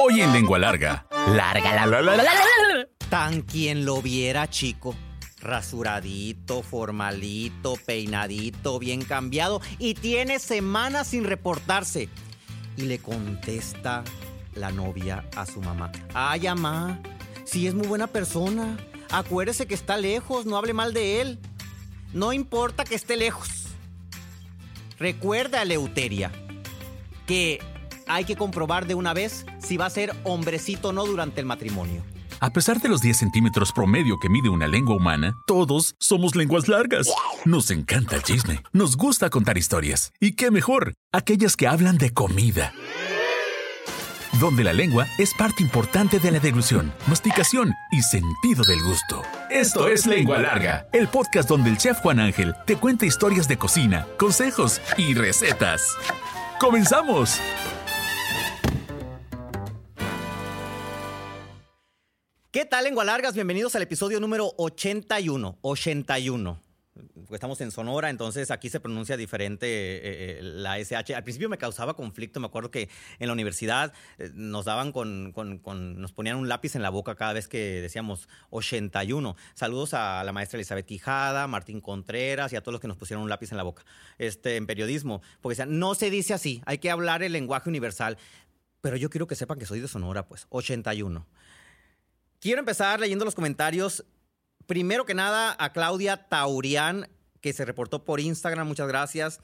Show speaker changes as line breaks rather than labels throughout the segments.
Hoy en Lengua Larga. Larga la la la la la la.
Tan quien lo viera, chico. Rasuradito, formalito, peinadito, bien cambiado y tiene semanas sin reportarse. Y le contesta la novia a su mamá. Ay, mamá, si es muy buena persona. Acuérdese que está lejos, no hable mal de él. No importa que esté lejos. Recuerda, Leuteria, que hay que comprobar de una vez si va a ser hombrecito o no durante el matrimonio.
A pesar de los 10 centímetros promedio que mide una lengua humana, todos somos lenguas largas. Nos encanta el chisme, nos gusta contar historias. ¿Y qué mejor? Aquellas que hablan de comida. Donde la lengua es parte importante de la deglución, masticación y sentido del gusto. Esto es Lengua Larga, el podcast donde el chef Juan Ángel te cuenta historias de cocina, consejos y recetas. ¡Comenzamos!
Lengua largas? Bienvenidos al episodio número 81. 81. Porque estamos en Sonora, entonces aquí se pronuncia diferente eh, eh, la SH. Al principio me causaba conflicto, me acuerdo que en la universidad eh, nos daban con, con- nos ponían un lápiz en la boca cada vez que decíamos 81. Saludos a la maestra Elizabeth Tijada, Martín Contreras y a todos los que nos pusieron un lápiz en la boca este, en periodismo. Porque decían, no se dice así, hay que hablar el lenguaje universal. Pero yo quiero que sepan que soy de Sonora, pues, 81. Quiero empezar leyendo los comentarios. Primero que nada, a Claudia Taurián, que se reportó por Instagram. Muchas gracias.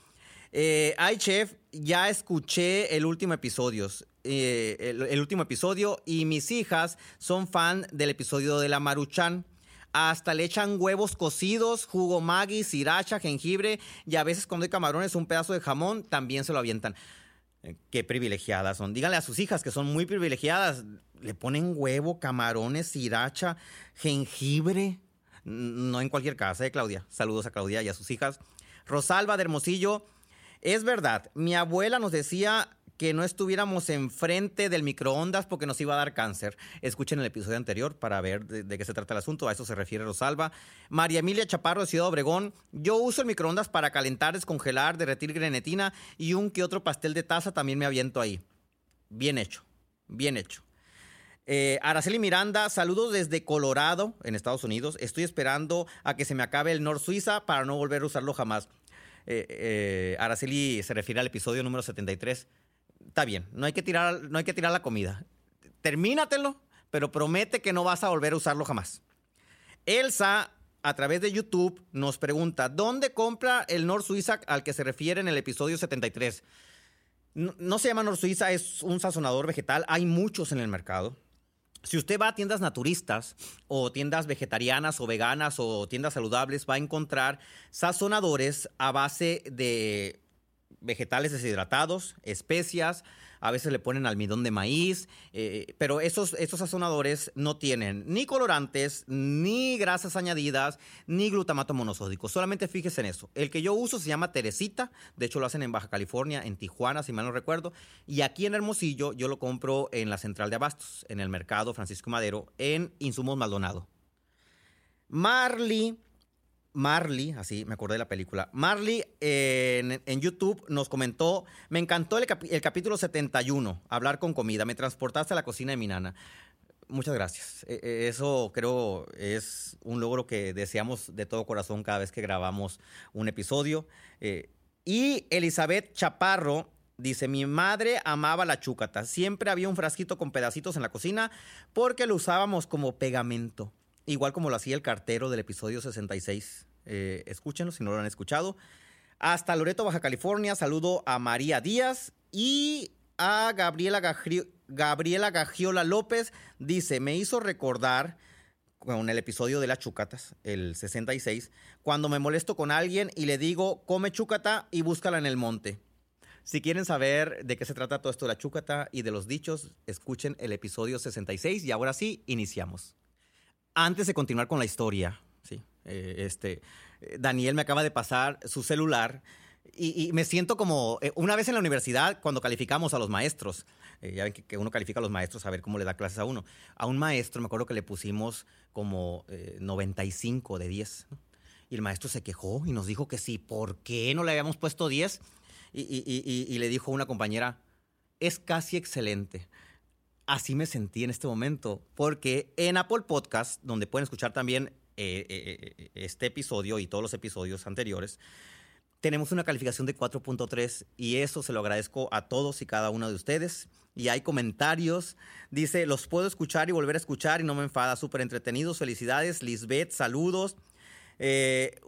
Eh, ay, chef, ya escuché el último episodio. eh, el, último episodio y mis hijas son fan del episodio de la Maruchan. Hasta le echan huevos cocidos, jugo maggi, sriracha, jengibre y a veces cuando hay camarones un pedazo de jamón también se lo avientan. Eh, Qué privilegiadas son. Díganle a sus hijas que son muy privilegiadas. Le ponen huevo, camarones, sriracha, jengibre. No en cualquier casa, ¿eh, Claudia? Saludos a Claudia y a sus hijas. Rosalba de Hermosillo. Es verdad, mi abuela nos decía que no estuviéramos enfrente del microondas porque nos iba a dar cáncer. Escuchen el episodio anterior para ver de, qué se trata el asunto. A eso se refiere Rosalba. María Emilia Chaparro de Ciudad Obregón. Yo uso el microondas para calentar, descongelar, derretir grenetina y un que otro pastel de taza también me aviento ahí. Bien hecho, bien hecho. Eh, Araceli Miranda, saludos desde Colorado, en Estados Unidos. Estoy esperando a que se me acabe el Nord Suiza para no volver a usarlo jamás. Eh, eh, Araceli se refiere al episodio número 73. Está bien, no hay que tirar, no hay que tirar la comida. Termínatelo, pero promete que no vas a volver a usarlo jamás. Elsa, a través de YouTube, nos pregunta, ¿dónde compra el Nord Suiza al que se refiere en el episodio 73? No, no se llama Nord Suiza, es un sazonador vegetal. Hay muchos en el mercado. Si usted va a tiendas naturistas o tiendas vegetarianas o veganas o tiendas saludables, va a encontrar sazonadores a base de vegetales deshidratados, especias, a veces le ponen almidón de maíz, eh, pero esos, esos sazonadores no tienen ni colorantes, ni grasas añadidas, ni glutamato monosódico. Solamente fíjese en eso. El que yo uso se llama Teresita, de hecho lo hacen en Baja California, en Tijuana, si mal no recuerdo, y aquí en Hermosillo yo lo compro en la central de abastos, en el mercado Francisco Madero, en Insumos Maldonado. Marley Marley, así me acordé de la película. Marley eh, en, YouTube nos comentó, me encantó el, capítulo 71, hablar con comida, me transportaste a la cocina de mi nana. Muchas gracias. Eh, eh, Eso creo es un logro que deseamos de todo corazón cada vez que grabamos un episodio. Eh, y Elizabeth Chaparro dice, mi madre amaba la chúcata. Siempre había un frasquito con pedacitos en la cocina porque lo usábamos como pegamento. Igual como lo hacía el cartero del episodio 66. Eh, escúchenlo si no lo han escuchado. Hasta Loreto, Baja California. Saludo a María Díaz y a Gabriela, Gabriela Gagiola López. Dice, me hizo recordar con el episodio de las chucatas, el 66, cuando me molesto con alguien y le digo, come chúcata y búscala en el monte. Si quieren saber de qué se trata todo esto de la chúcata y de los dichos, escuchen el episodio 66 y ahora sí, iniciamos. Antes de continuar con la historia, sí, eh, este, eh, Daniel me acaba de pasar su celular y, y me siento como eh, una vez en la universidad cuando calificamos a los maestros. eh, ya ven que, que uno califica a los maestros a ver cómo le da clases a uno. A un maestro me acuerdo que le pusimos como eh, 95 de 10. ¿no? Y el maestro se quejó y nos dijo que sí, ¿por qué no le habíamos puesto 10? Y, y- y- y- y le dijo una compañera, es casi excelente. Así me sentí en este momento, porque en Apple Podcast, donde pueden escuchar también eh, eh, eh, este episodio y todos los episodios anteriores, tenemos una calificación de 4.3 y eso se lo agradezco a todos y cada uno de ustedes. Y hay comentarios. Dice, los puedo escuchar y volver a escuchar y no me enfada. Súper entretenidos. Felicidades. Lisbeth, saludos. Eh,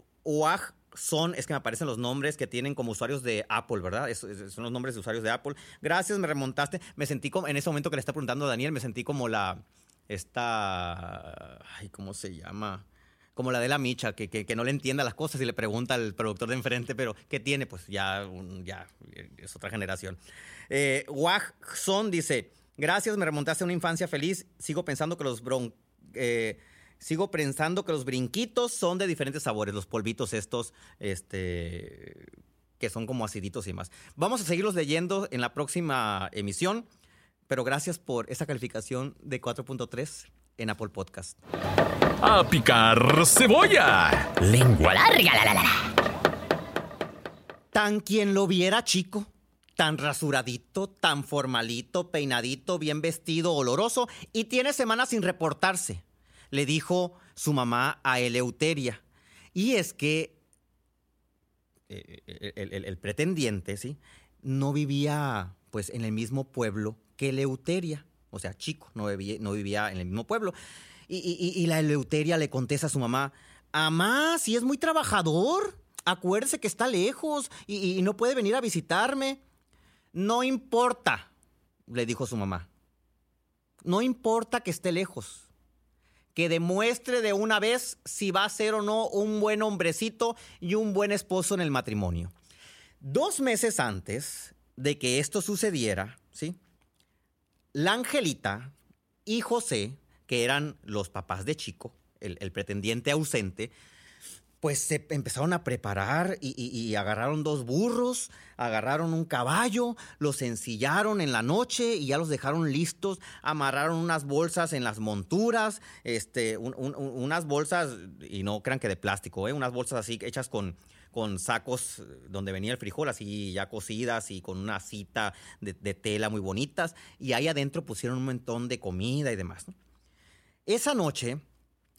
son, es que me aparecen los nombres que tienen como usuarios de Apple, ¿verdad? son los nombres de usuarios de Apple. Gracias, me remontaste. Me sentí como, en ese momento que le está preguntando Daniel, me sentí como la, esta, ay, ¿cómo se llama? Como la de la micha, que, que, no le entienda las cosas y le pregunta al productor de enfrente, pero ¿qué tiene? Pues ya, ya es otra generación. Eh, Wag dice, gracias, me remontaste a una infancia feliz. Sigo pensando que los bron... Eh, sigo pensando que los brinquitos son de diferentes sabores, los polvitos estos, este, que son como aciditos y más. Vamos a seguirlos leyendo en la próxima emisión, pero gracias por esa calificación de 4.3 en Apple Podcast.
A picar cebolla.
Lengua larga, la, la, la.
Tan quien lo viera, chico. Tan rasuradito, tan formalito, peinadito, bien vestido, oloroso, y tiene semanas sin reportarse le dijo su mamá a Eleuteria. Y es que eh, el, pretendiente, ¿sí? No vivía pues en el mismo pueblo que Eleuteria. O sea, chico, no vivía, no vivía en el mismo pueblo. Y, la Eleuteria le contesta a su mamá, Amá, si es muy trabajador, acuérdese que está lejos y no puede venir a visitarme. No importa, le dijo su mamá. No importa que esté lejos que demuestre de una vez si va a ser o no un buen hombrecito y un buen esposo en el matrimonio. Dos meses antes de que esto sucediera, ¿sí? La Angelita y José, que eran los papás de Chico, el pretendiente ausente, pues se empezaron a preparar y, agarraron dos burros, agarraron un caballo, los ensillaron en la noche y ya los dejaron listos, amarraron unas bolsas en las monturas, este, unas bolsas, y no crean que de plástico, ¿eh? unas bolsas así hechas con, con sacos donde venía el frijol, así ya cocidas y con una cita de, tela muy bonitas, y ahí adentro pusieron un montón de comida y demás. Esa noche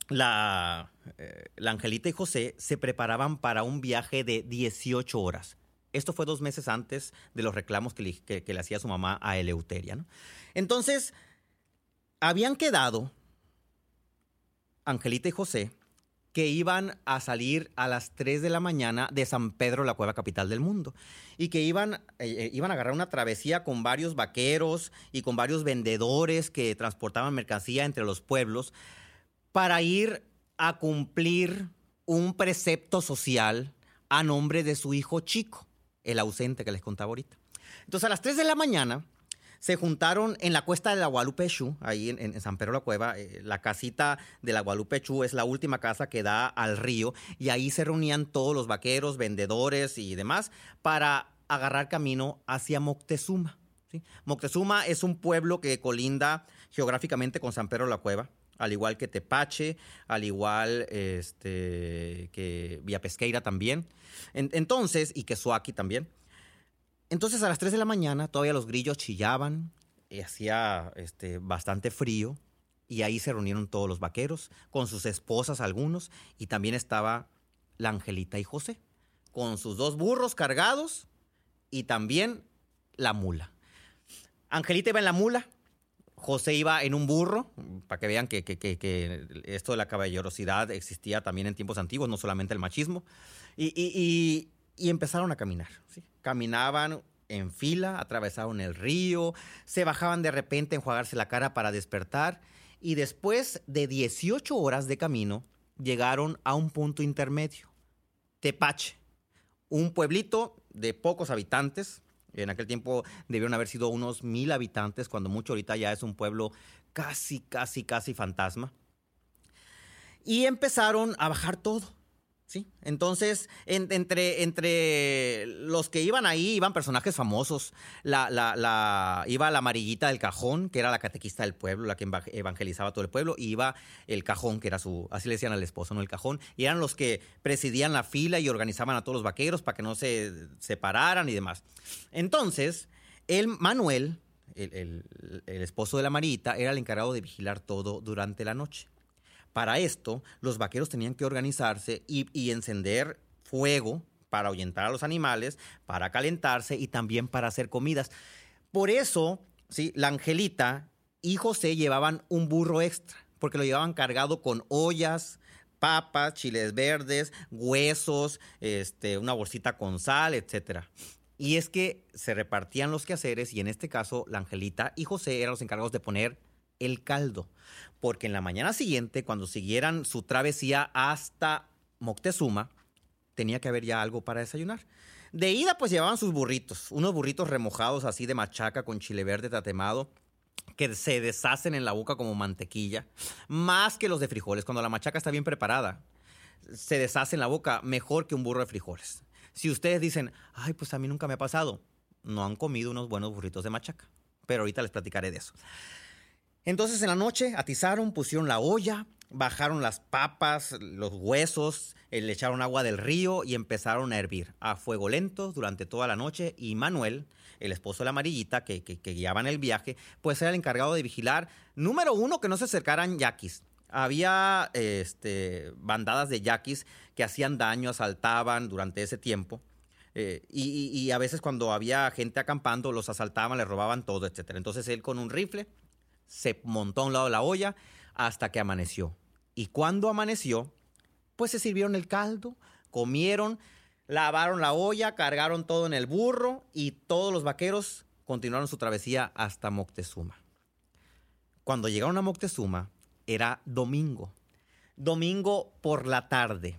la, eh, la Angelita y José se preparaban para un viaje de 18 horas. Esto fue dos meses antes de los reclamos que le, hacía su mamá a Eleuteria. Entonces, habían quedado Angelita y José que iban a salir a las 3 de la mañana de San Pedro, la cueva capital del mundo, y que iban, eh, eh, iban a agarrar una travesía con varios vaqueros y con varios vendedores que transportaban mercancía entre los pueblos para ir a cumplir un precepto social a nombre de su hijo chico, el ausente que les contaba ahorita. Entonces a las 3 de la mañana se juntaron en la cuesta de la Gualupechú, ahí en, San Pedro la Cueva. Eh, la casita de la Gualupechú es la última casa que da al río y ahí se reunían todos los vaqueros, vendedores y demás para agarrar camino hacia Moctezuma. Moctezuma es un pueblo que colinda geográficamente con San Pedro la Cueva al igual que Tepache, al igual este, que Villa Pesqueira también. entonces, y que Suaki también. Entonces a las 3 de la mañana todavía los grillos chillaban, y hacía este, bastante frío, y ahí se reunieron todos los vaqueros, con sus esposas algunos, y también estaba la Angelita y José, con sus dos burros cargados, y también la mula. Angelita iba en la mula, José iba en un burro, para que vean que, esto de la caballerosidad existía también en tiempos antiguos, no solamente el machismo, y, empezaron a caminar. Caminaban en fila, atravesaron el río, se bajaban de repente a enjuagarse la cara para despertar, y después de 18 horas de camino, llegaron a un punto intermedio, Tepache, un pueblito de pocos habitantes, en aquel tiempo debieron haber sido unos mil habitantes, cuando mucho ahorita ya es un pueblo casi, casi, casi fantasma. Y empezaron a bajar todo. ¿Sí? Entonces, entre, entre los que iban ahí, iban personajes famosos. La, la, iba la amarillita del cajón, que era la catequista del pueblo, la que evangelizaba todo el pueblo, y iba el cajón, que era su, así le decían al esposo, ¿no? El cajón. Y eran los que presidían la fila y organizaban a todos los vaqueros para que no se separaran y demás. Entonces, el Manuel, el, esposo de la Marita, era el encargado de vigilar todo durante la noche. Para esto, los vaqueros tenían que organizarse y, encender fuego para ahuyentar a los animales, para calentarse y también para hacer comidas. Por eso, ¿sí? la Angelita y José llevaban un burro extra, porque lo llevaban cargado con ollas, papas, chiles verdes, huesos, este, una bolsita con sal, etc. Y es que se repartían los quehaceres y en este caso la Angelita y José eran los encargados de poner el caldo, porque en la mañana siguiente, cuando siguieran su travesía hasta Moctezuma, tenía que haber ya algo para desayunar. De ida, pues llevaban sus burritos, unos burritos remojados así de machaca con chile verde tatemado, que se deshacen en la boca como mantequilla, más que los de frijoles. Cuando la machaca está bien preparada, se deshace en la boca mejor que un burro de frijoles. Si ustedes dicen, ay, pues a mí nunca me ha pasado, no han comido unos buenos burritos de machaca. Pero ahorita les platicaré de eso. Entonces en la noche atizaron, pusieron la olla, bajaron las papas, los huesos, eh, le echaron agua del río y empezaron a hervir a fuego lento durante toda la noche. Y Manuel, el esposo de la amarillita, que, que, en el viaje, pues era el encargado de vigilar, número uno, que no se acercaran yaquis. Había este, bandadas de yaquis que hacían daño, asaltaban durante ese tiempo. Eh, y, y, a veces cuando había gente acampando, los asaltaban, les robaban todo, etc. Entonces él con un rifle se montó a un lado de la olla hasta que amaneció. Y cuando amaneció, pues se sirvieron el caldo, comieron, lavaron la olla, cargaron todo en el burro y todos los vaqueros continuaron su travesía hasta Moctezuma. Cuando llegaron a Moctezuma, era domingo. Domingo por la tarde.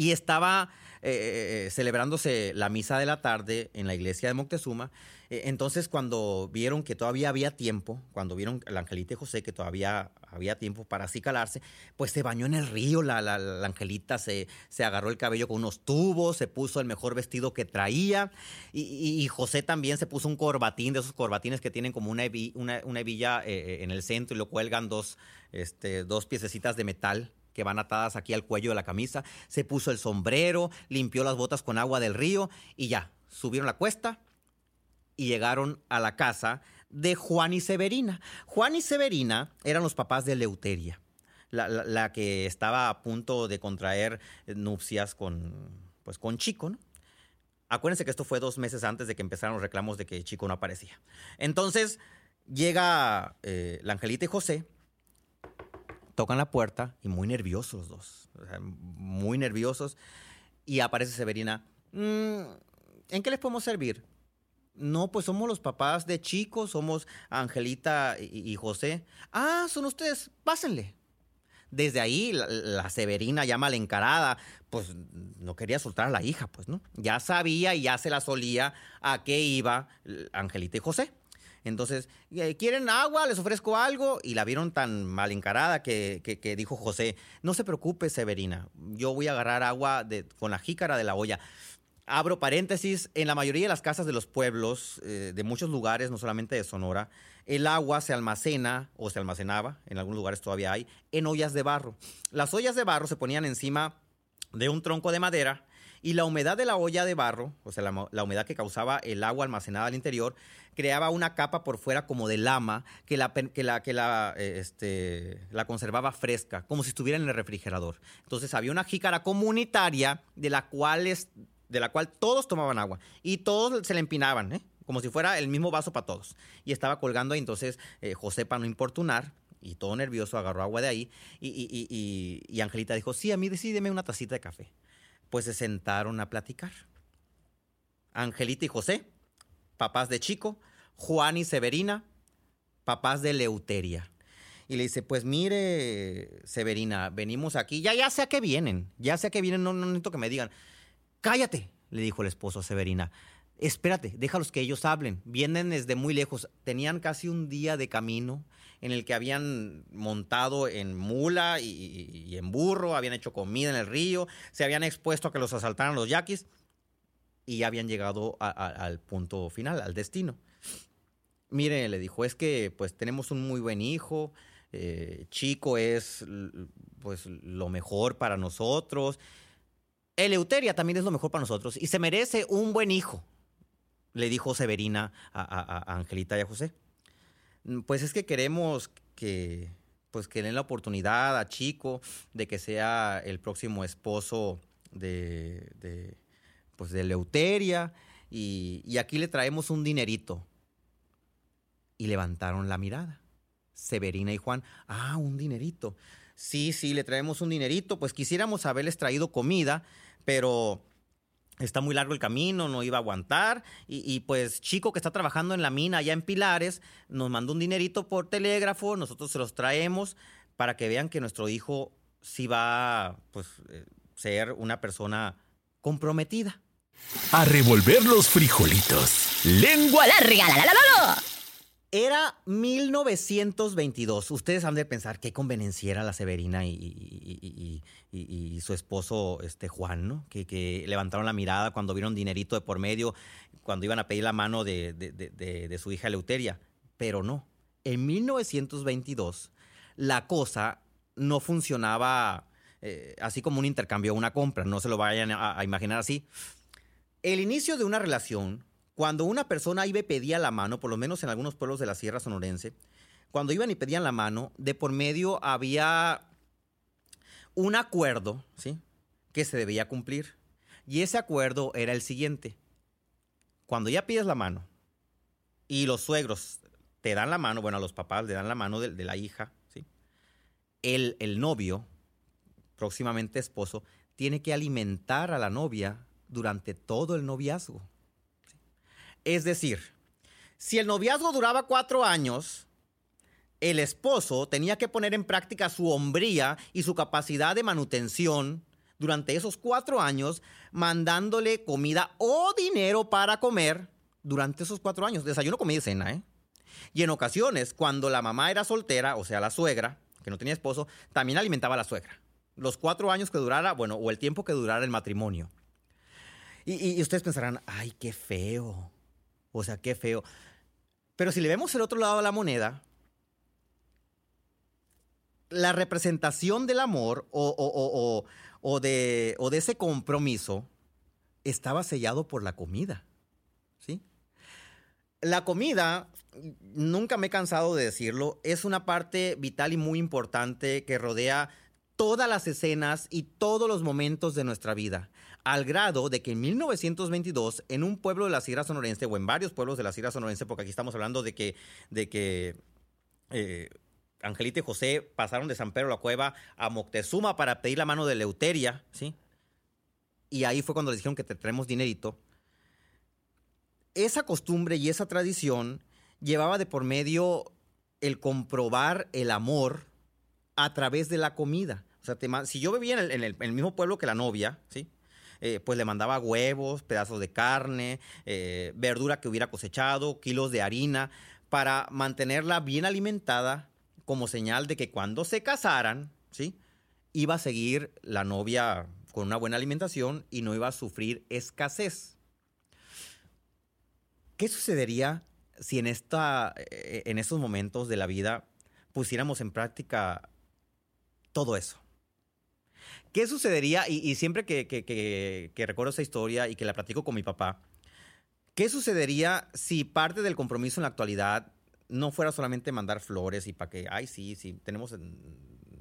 Y estaba eh, eh, eh, celebrándose la misa de la tarde en la iglesia de Moctezuma. entonces, cuando vieron que todavía había tiempo, cuando vieron la Angelita y José que todavía había tiempo para así calarse, pues se bañó en el río. La, Angelita se, se, agarró el cabello con unos tubos, se puso el mejor vestido que traía. Y, José también se puso un corbatín, de esos corbatines que tienen como una, una, hebilla en el centro y lo cuelgan dos, este, dos piececitas de metal que van atadas aquí al cuello de la camisa, se puso el sombrero, limpió las botas con agua del río y ya, subieron la cuesta y llegaron a la casa de Juan y Severina. Juan y Severina eran los papás de Leuteria, la, que estaba a punto de contraer nupcias con, pues, con Chico, ¿no? Acuérdense que esto fue dos meses antes de que empezaran los reclamos de que Chico no aparecía. Entonces llega eh, la Angelita y José tocan la puerta y muy nerviosos los dos, muy nerviosos. Y aparece Severina, mm, ¿en qué les podemos servir? No, pues somos los papás de chicos, somos Angelita y, José. Ah, son ustedes, pásenle. Desde ahí la, Severina llama a la encarada, pues no quería soltar a la hija, pues, ¿no? Ya sabía y ya se la solía a qué iba Angelita y José. Entonces, eh, ¿quieren agua? ¿Les ofrezco algo? Y la vieron tan mal encarada que, que, dijo José, no se preocupe, Severina, yo voy a agarrar agua de, con la jícara de la olla. Abro paréntesis, en la mayoría de las casas de los pueblos, eh, de muchos lugares, no solamente de Sonora, el agua se almacena o se almacenaba, en algunos lugares todavía hay, en ollas de barro. Las ollas de barro se ponían encima de un tronco de madera y la humedad de la olla de barro, o sea, la, humedad que causaba el agua almacenada al interior, creaba una capa por fuera como de lama que la, que la, que la, eh, este, la conservaba fresca, como si estuviera en el refrigerador. Entonces había una jícara comunitaria de la cual, es, de la cual todos tomaban agua y todos se le empinaban, ¿eh? como si fuera el mismo vaso para todos. Y estaba colgando ahí, entonces eh, José, para no importunar, y todo nervioso, agarró agua de ahí y, y, y, y Angelita dijo, sí, a mí decídeme una tacita de café pues se sentaron a platicar. Angelita y José, papás de Chico, Juan y Severina, papás de Leuteria. Y le dice, pues mire, Severina, venimos aquí, ya, ya sé a qué vienen, ya sé a qué vienen, no, no necesito que me digan. Cállate, le dijo el esposo a Severina. Espérate, déjalos que ellos hablen. Vienen desde muy lejos. Tenían casi un día de camino en el que habían montado en mula y, en burro, habían hecho comida en el río, se habían expuesto a que los asaltaran los yaquis y ya habían llegado al punto final, al destino. Mire, le dijo, es que pues tenemos un muy buen hijo, eh, Chico es pues lo mejor para nosotros. Eleuteria también es lo mejor para nosotros y se merece un buen hijo. Le dijo Severina a, Angelita y a José. Mm, pues es que queremos que, pues que den la oportunidad a Chico de que sea el próximo esposo de, de pues de Leuteria y, y aquí le traemos un dinerito. Y levantaron la mirada. Severina y Juan, ah, un dinerito. Sí, sí, le traemos un dinerito. Pues quisiéramos haberles traído comida, pero está muy largo el camino, no iba a aguantar. Y, pues Chico que está trabajando en la mina allá en Pilares, nos mandó un dinerito por telégrafo, nosotros se los traemos para que vean que nuestro hijo sí va a pues, eh, ser una persona comprometida.
A revolver los frijolitos. Lengua larga. La, la, la,
era 1922. Ustedes han de pensar qué conveniencia era la Severina y, su esposo este Juan, ¿no? Que, levantaron la mirada cuando vieron dinerito de por medio, cuando iban a pedir la mano de, su hija Leuteria. Pero no. En 1922 la cosa no funcionaba eh, así como un intercambio o una compra. No se lo vayan a imaginar así. El inicio de una relación cuando una persona iba y pedía la mano, por lo menos en algunos pueblos de la Sierra Sonorense, cuando iban y pedían la mano, de por medio había un acuerdo, ¿sí? Que se debía cumplir. Y ese acuerdo era el siguiente. Cuando ya pides la mano y los suegros te dan la mano, bueno, a los papás le dan la mano de, la hija, ¿sí? El, el novio, próximamente esposo, tiene que alimentar a la novia durante todo el noviazgo. Es decir, si el noviazgo duraba cuatro años, el esposo tenía que poner en práctica su hombría y su capacidad de manutención durante esos cuatro años, mandándole comida o dinero para comer durante esos cuatro años. Desayuno, comida y cena, ¿eh? Y en ocasiones, cuando la mamá era soltera, o sea, la suegra, que no tenía esposo, también alimentaba a la suegra. Los cuatro años que durara, bueno, o el tiempo que durara el matrimonio. Y, y ustedes pensarán, ay, qué feo. O sea, qué feo. Pero si le vemos el otro lado de la moneda, la representación del amor o, de, de, ese compromiso estaba sellado por la comida. ¿Sí? La comida, nunca me he cansado de decirlo, es una parte vital y muy importante que rodea todas las escenas y todos los momentos de nuestra vida al grado de que en 1922, en un pueblo de la Sierra Sonorense, o en varios pueblos de la Sierra Sonorense, porque aquí estamos hablando de que, de que eh, Angelita y José pasaron de San Pedro la Cueva a Moctezuma para pedir la mano de Leuteria, ¿sí? Y ahí fue cuando les dijeron que te traemos dinerito. Esa costumbre y esa tradición llevaba de por medio el comprobar el amor a través de la comida. O sea, si yo vivía en el mismo pueblo que la novia, ¿sí? Eh, pues le mandaba huevos, pedazos de carne, eh, verdura que hubiera cosechado, kilos de harina, para mantenerla bien alimentada como señal de que cuando se casaran, ¿sí? Iba a seguir la novia con una buena alimentación y no iba a sufrir escasez. ¿Qué sucedería si en, esta, eh, en estos momentos de la vida pusiéramos en práctica todo eso? ¿Qué sucedería? Y, siempre que, recuerdo esa historia y que la platico con mi papá, ¿qué sucedería si parte del compromiso en la actualidad no fuera solamente mandar flores y para que, ay, sí, sí, tenemos,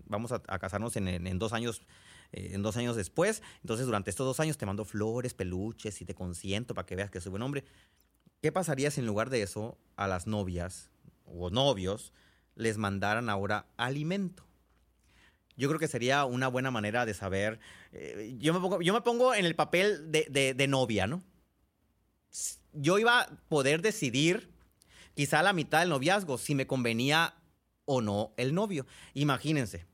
vamos a, casarnos en, dos años, eh, en dos años después, entonces durante estos dos años te mando flores, peluches y te consiento para que veas que soy buen hombre. ¿Qué pasaría si en lugar de eso a las novias o novios les mandaran ahora alimento? Yo creo que sería una buena manera de saber. Eh, yo, me pongo, yo me pongo en el papel de, novia, ¿no? Yo iba a poder decidir, quizá a la mitad del noviazgo, si me convenía o no el novio. Imagínense,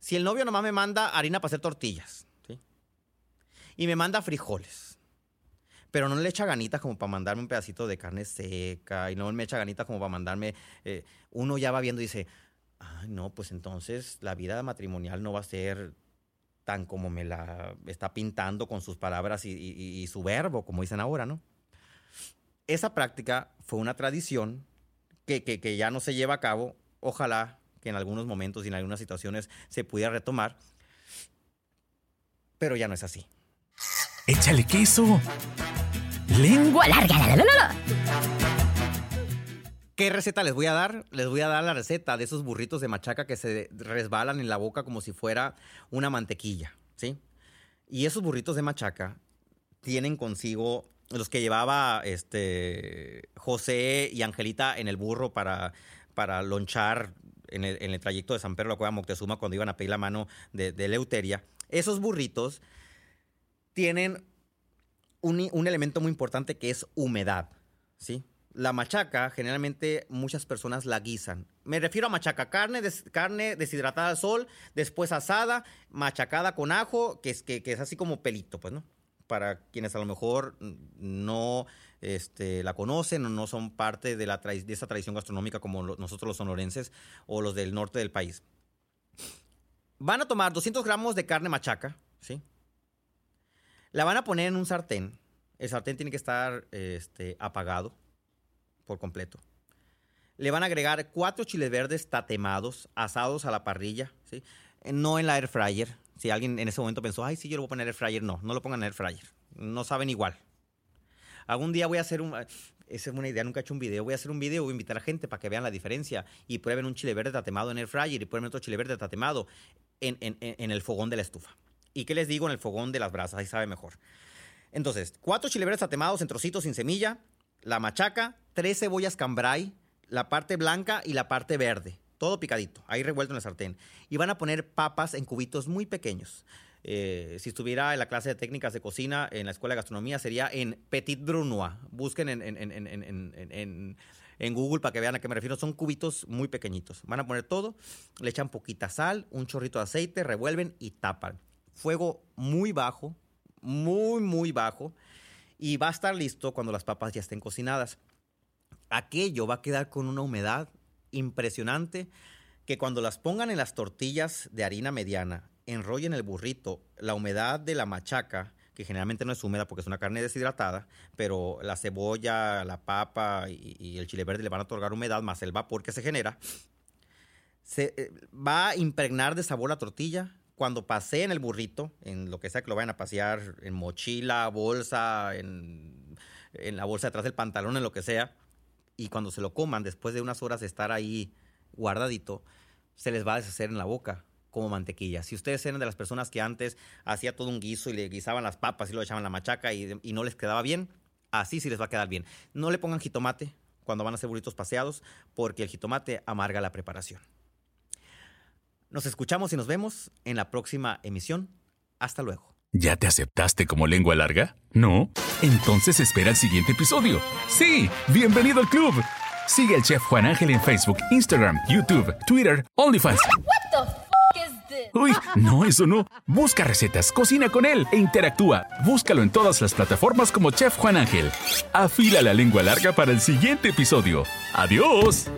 si el novio nomás me manda harina para hacer tortillas. Y me manda frijoles, pero no le echa ganitas como para mandarme un pedacito de carne seca, y no me echa ganitas como para mandarme, eh, uno ya va viendo y dice, ay, no, pues entonces la vida matrimonial no va a ser tan como me la está pintando con sus palabras y, su verbo, como dicen ahora, ¿no? Esa práctica fue una tradición que, que, ya no se lleva a cabo. Ojalá que en algunos momentos y en algunas situaciones se pudiera retomar, pero ya no es así.
Échale queso. Lengua larga.
¿Qué receta les voy a dar? Les voy a dar la receta de esos burritos de machaca que se resbalan en la boca como si fuera una mantequilla, ¿sí? Y esos burritos de machaca tienen consigo los que llevaba este José y Angelita en el burro para, para lonchar en el, trayecto de San Pedro la Cueva Moctezuma cuando iban a pedir la mano de, de Leuteria. Esos burritos tienen un, un elemento muy importante que es humedad, ¿sí? La machaca, generalmente muchas personas la guisan. Me refiero a machaca, carne, carne deshidratada al sol, después asada, machacada con ajo, que es, que, es así como pelito, pues, ¿no? Para quienes a lo mejor no este, la conocen o no son parte de, la de esa tradición gastronómica como nosotros los sonorenses o los del norte del país. Van a tomar 200 gramos de carne machaca, ¿sí? La van a poner en un sartén. El sartén tiene que estar este, apagado por completo. Le van a agregar cuatro chiles verdes tatemados, asados a la parrilla, ¿sí? no en la air fryer. Si alguien en ese momento pensó, ay, sí, yo lo voy a poner en air fryer, no, no lo pongan en air fryer. No saben igual. Algún día voy a hacer un. Esa es una idea, nunca he hecho un video. Voy a hacer un video, voy a invitar a gente para que vean la diferencia y prueben un chile verde tatemado en air fryer y prueben otro chile verde tatemado en el fogón de la estufa. ¿Y qué les digo en el fogón de las brasas? Ahí sabe mejor. Entonces, cuatro chile verdes tatemados en trocitos sin semilla, la machaca, tres cebollas cambray, la parte blanca y la parte verde. Todo picadito, ahí revuelto en el sartén. Y van a poner papas en cubitos muy pequeños. Eh, si estuviera en la clase de técnicas de cocina en la escuela de gastronomía, sería en Petit Brunois. Busquen en, en, Google para que vean a qué me refiero. Son cubitos muy pequeñitos. Van a poner todo, le echan poquita sal, un chorrito de aceite, revuelven y tapan. Fuego muy bajo, muy, muy bajo y va a estar listo cuando las papas ya estén cocinadas. Aquello va a quedar con una humedad impresionante que cuando las pongan en las tortillas de harina mediana, enrollen el burrito, la humedad de la machaca, que generalmente no es húmeda porque es una carne deshidratada, pero la cebolla, la papa y, el chile verde le van a otorgar humedad más el vapor que se genera, se, eh, va a impregnar de sabor la tortilla, cuando paseen el burrito, en lo que sea que lo vayan a pasear, en mochila, bolsa, en, la bolsa detrás del pantalón, en lo que sea, y cuando se lo coman, después de unas horas de estar ahí guardadito, se les va a deshacer en la boca como mantequilla. Si ustedes eran de las personas que antes hacía todo un guiso y le guisaban las papas y lo echaban la machaca y, y no les quedaba bien, así sí les va a quedar bien. No le pongan jitomate cuando van a hacer burritos paseados, porque el jitomate amarga la preparación. Nos escuchamos y nos vemos en la próxima emisión. Hasta luego.
¿Ya te aceptaste como lengua larga? ¿No? Entonces espera el siguiente episodio. Sí, bienvenido al club. Sigue al chef Juan Ángel en Facebook, Instagram, YouTube, Twitter, OnlyFans. What the Uy, no, eso no. Busca recetas, cocina con él e interactúa. Búscalo en todas las plataformas como Chef Juan Ángel. Afila la lengua larga para el siguiente episodio. ¡Adiós!